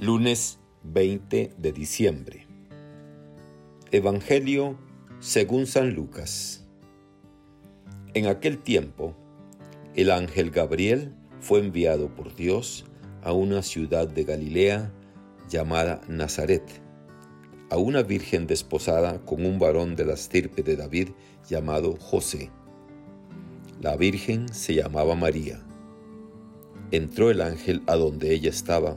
Lunes 20 de diciembre. Evangelio según San Lucas. En aquel tiempo, el ángel Gabriel fue enviado por Dios a una ciudad de Galilea llamada Nazaret, a una virgen desposada con un varón de la estirpe de David llamado José. La virgen se llamaba María. Entró el ángel a donde ella estaba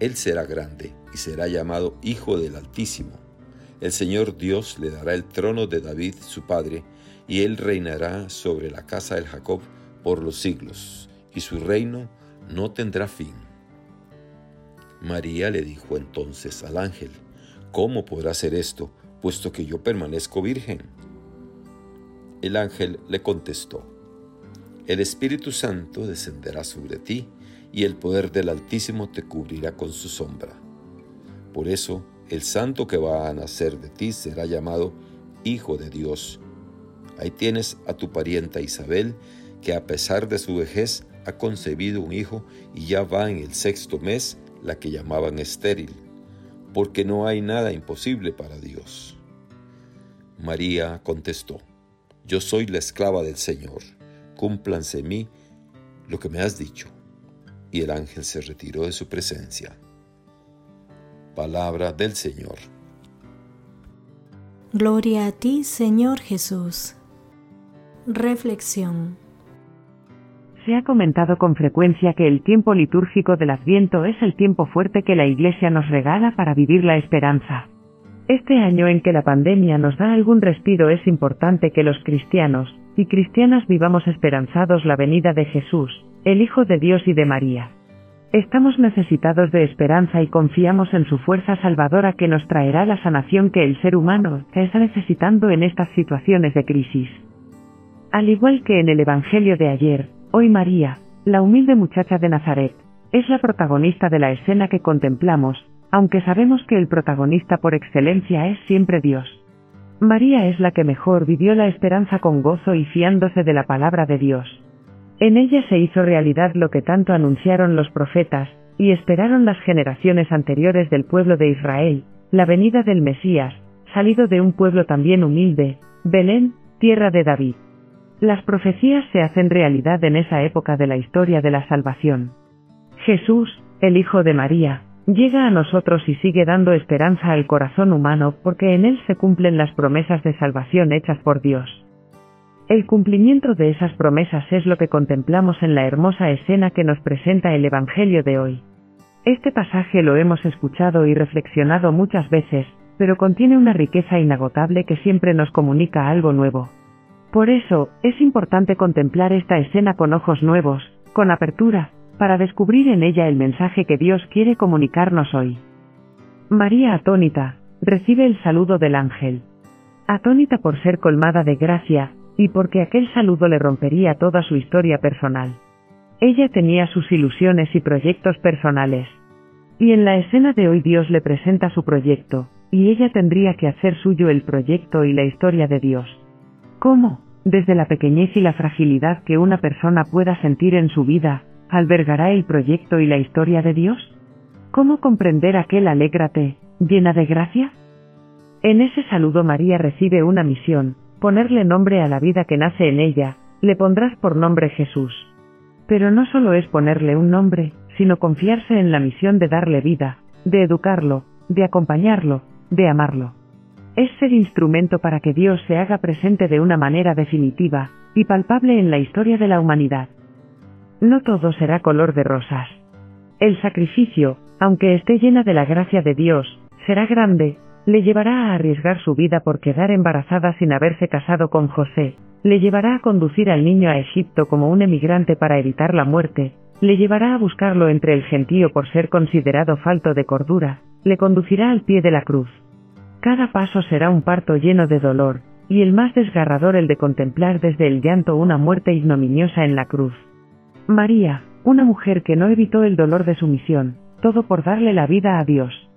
Él será grande y será llamado Hijo del Altísimo. El Señor Dios le dará el trono de David su padre, y él reinará sobre la casa de Jacob por los siglos, y su reino no tendrá fin. María le dijo entonces al ángel, ¿Cómo podrá ser esto, puesto que yo permanezco virgen? El ángel le contestó, El Espíritu Santo descenderá sobre ti, y el poder del Altísimo te cubrirá con su sombra. Por eso, el santo que va a nacer de ti será llamado Hijo de Dios. Ahí tienes a tu parienta Isabel, que a pesar de su vejez ha concebido un hijo y ya va en el sexto mes, la que llamaban estéril, porque no hay nada imposible para Dios. María contestó, Yo soy la esclava del Señor, cúmplanse mí lo que me has dicho y el ángel se retiró de su presencia. Palabra del Señor. Gloria a ti, Señor Jesús. Reflexión. Se ha comentado con frecuencia que el tiempo litúrgico del Adviento es el tiempo fuerte que la Iglesia nos regala para vivir la esperanza. Este año en que la pandemia nos da algún respiro es importante que los cristianos y cristianas vivamos esperanzados la venida de Jesús, el Hijo de Dios y de María. Estamos necesitados de esperanza y confiamos en su fuerza salvadora que nos traerá la sanación que el ser humano está necesitando en estas situaciones de crisis. Al igual que en el Evangelio de ayer, hoy María, la humilde muchacha de Nazaret, es la protagonista de la escena que contemplamos, aunque sabemos que el protagonista por excelencia es siempre Dios. María es la que mejor vivió la esperanza con gozo y fiándose de la palabra de Dios. En ella se hizo realidad lo que tanto anunciaron los profetas, y esperaron las generaciones anteriores del pueblo de Israel, la venida del Mesías, salido de un pueblo también humilde, Belén, tierra de David. Las profecías se hacen realidad en esa época de la historia de la salvación. Jesús, el Hijo de María, llega a nosotros y sigue dando esperanza al corazón humano porque en él se cumplen las promesas de salvación hechas por Dios. El cumplimiento de esas promesas es lo que contemplamos en la hermosa escena que nos presenta el Evangelio de hoy. Este pasaje lo hemos escuchado y reflexionado muchas veces, pero contiene una riqueza inagotable que siempre nos comunica algo nuevo. Por eso, es importante contemplar esta escena con ojos nuevos, con apertura, para descubrir en ella el mensaje que Dios quiere comunicarnos hoy. María atónita, recibe el saludo del ángel. Atónita por ser colmada de gracia, y porque aquel saludo le rompería toda su historia personal. Ella tenía sus ilusiones y proyectos personales. Y en la escena de hoy Dios le presenta su proyecto, y ella tendría que hacer suyo el proyecto y la historia de Dios. ¿Cómo? Desde la pequeñez y la fragilidad que una persona pueda sentir en su vida, albergará el proyecto y la historia de Dios? ¿Cómo comprender aquel alégrate, llena de gracia? En ese saludo María recibe una misión, ponerle nombre a la vida que nace en ella, le pondrás por nombre Jesús. Pero no solo es ponerle un nombre, sino confiarse en la misión de darle vida, de educarlo, de acompañarlo, de amarlo. Es ser instrumento para que Dios se haga presente de una manera definitiva y palpable en la historia de la humanidad. No todo será color de rosas. El sacrificio, aunque esté llena de la gracia de Dios, será grande, le llevará a arriesgar su vida por quedar embarazada sin haberse casado con José, le llevará a conducir al niño a Egipto como un emigrante para evitar la muerte, le llevará a buscarlo entre el gentío por ser considerado falto de cordura, le conducirá al pie de la cruz, Cada paso será un parto lleno de dolor, y el más desgarrador el de contemplar desde el llanto una muerte ignominiosa en la cruz. María, una mujer que no evitó el dolor de su misión, todo por darle la vida a Dios.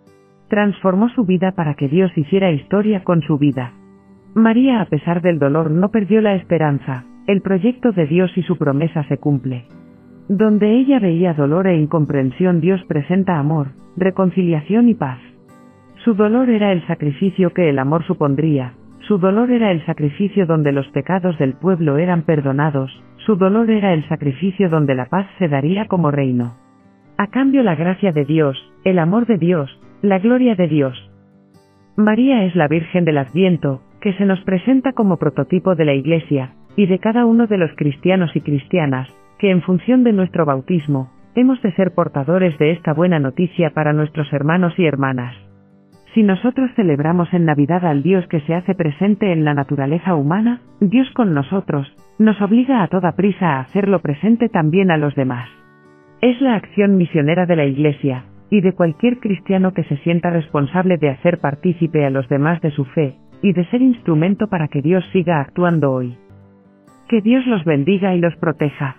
Transformó su vida para que Dios hiciera historia con su vida. María a pesar del dolor no perdió la esperanza, el proyecto de Dios y su promesa se cumple. Donde ella veía dolor e incomprensión Dios presenta amor, reconciliación y paz. Su dolor era el sacrificio que el amor supondría, su dolor era el sacrificio donde los pecados del pueblo eran perdonados, su dolor era el sacrificio donde la paz se daría como reino. A cambio la gracia de Dios, el amor de Dios, la gloria de Dios. María es la Virgen del Adviento, que se nos presenta como prototipo de la Iglesia, y de cada uno de los cristianos y cristianas, que en función de nuestro bautismo, hemos de ser portadores de esta buena noticia para nuestros hermanos y hermanas. Si nosotros celebramos en Navidad al Dios que se hace presente en la naturaleza humana, Dios con nosotros, nos obliga a toda prisa a hacerlo presente también a los demás. Es la acción misionera de la Iglesia, y de cualquier cristiano que se sienta responsable de hacer partícipe a los demás de su fe, y de ser instrumento para que Dios siga actuando hoy. Que Dios los bendiga y los proteja.